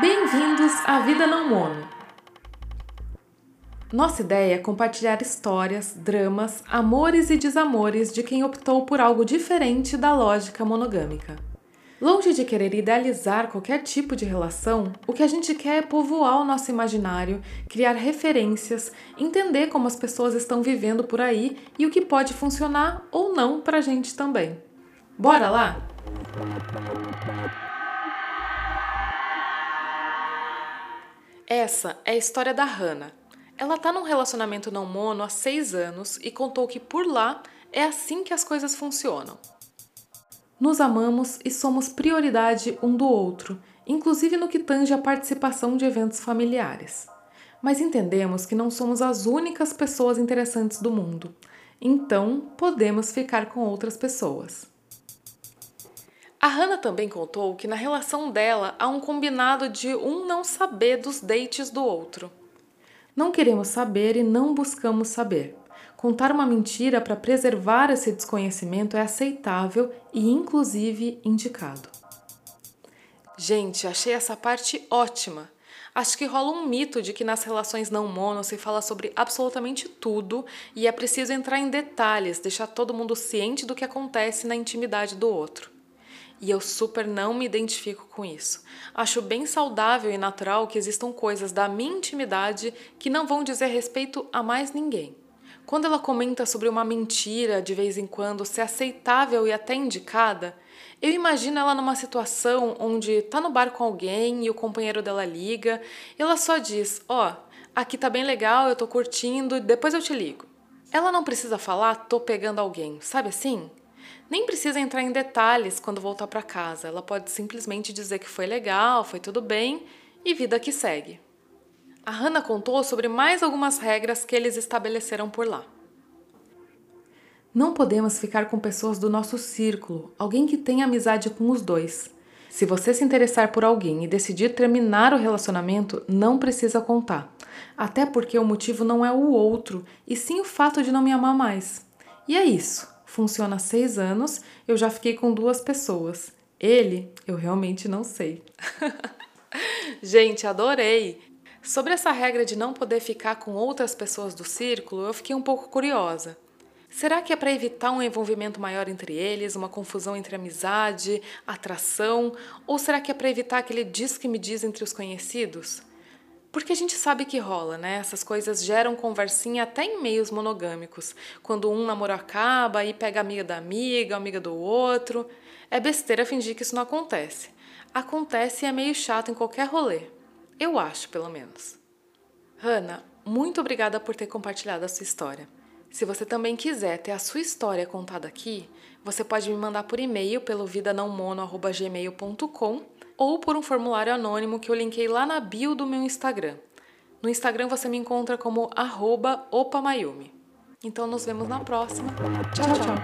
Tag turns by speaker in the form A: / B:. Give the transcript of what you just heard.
A: Bem-vindos à Vida Não Mono. Nossa ideia é compartilhar histórias, dramas, amores e desamores de quem optou por algo diferente da lógica monogâmica. Longe de querer idealizar qualquer tipo de relação, o que a gente quer é povoar o nosso imaginário, criar referências, entender como as pessoas estão vivendo por aí e o que pode funcionar ou não pra gente também. Bora lá? Essa é a história da Hannah. Ela tá num relacionamento não mono há seis anos e contou que por lá é assim que as coisas funcionam. Nos amamos e somos prioridade um do outro, inclusive no que tange a participação de eventos familiares. Mas entendemos que não somos as únicas pessoas interessantes do mundo, então podemos ficar com outras pessoas. A Hannah também contou que na relação dela há um combinado de um não saber dos dates do outro. Não queremos saber e não buscamos saber. Contar uma mentira para preservar esse desconhecimento é aceitável e, inclusive, indicado. Gente, achei essa parte ótima. Acho que rola um mito de que nas relações não mono se fala sobre absolutamente tudo e é preciso entrar em detalhes, deixar todo mundo ciente do que acontece na intimidade do outro. E eu super não me identifico com isso. Acho bem saudável e natural que existam coisas da minha intimidade que não vão dizer respeito a mais ninguém. Quando ela comenta sobre uma mentira de vez em quando ser aceitável e até indicada, eu imagino ela numa situação onde tá no bar com alguém e o companheiro dela liga, e ela só diz: "Ó, oh, aqui tá bem legal, eu tô curtindo, depois eu te ligo". Ela não precisa falar tô pegando alguém, sabe assim? Nem precisa entrar em detalhes quando voltar para casa. Ela pode simplesmente dizer que foi legal, foi tudo bem e vida que segue. A Hannah contou sobre mais algumas regras que eles estabeleceram por lá. Não podemos ficar com pessoas do nosso círculo, alguém que tenha amizade com os dois. Se você se interessar por alguém e decidir terminar o relacionamento, não precisa contar. Até porque o motivo não é o outro, e sim o fato de não me amar mais. E é isso. Funciona há seis anos, eu já fiquei com duas pessoas. Ele, eu realmente não sei. Gente, adorei! Sobre essa regra de não poder ficar com outras pessoas do círculo, eu fiquei um pouco curiosa. Será que é para evitar um envolvimento maior entre eles, uma confusão entre amizade, atração, ou será que é para evitar aquele diz que me diz entre os conhecidos? Porque a gente sabe que rola, né? Essas coisas geram conversinha até em meios monogâmicos. Quando um namoro acaba e pega amiga da amiga, amiga do outro. É besteira fingir que isso não acontece. Acontece e é meio chato em qualquer rolê. Eu acho, pelo menos. Hannah, muito obrigada por ter compartilhado a sua história. Se você também quiser ter a sua história contada aqui, você pode me mandar por e-mail pelo vidanãomono.gmail.com ou por um formulário anônimo que eu linkei lá na bio do meu Instagram. No Instagram você me encontra como opamayumi. Então nos vemos na próxima. Tchau, tchau!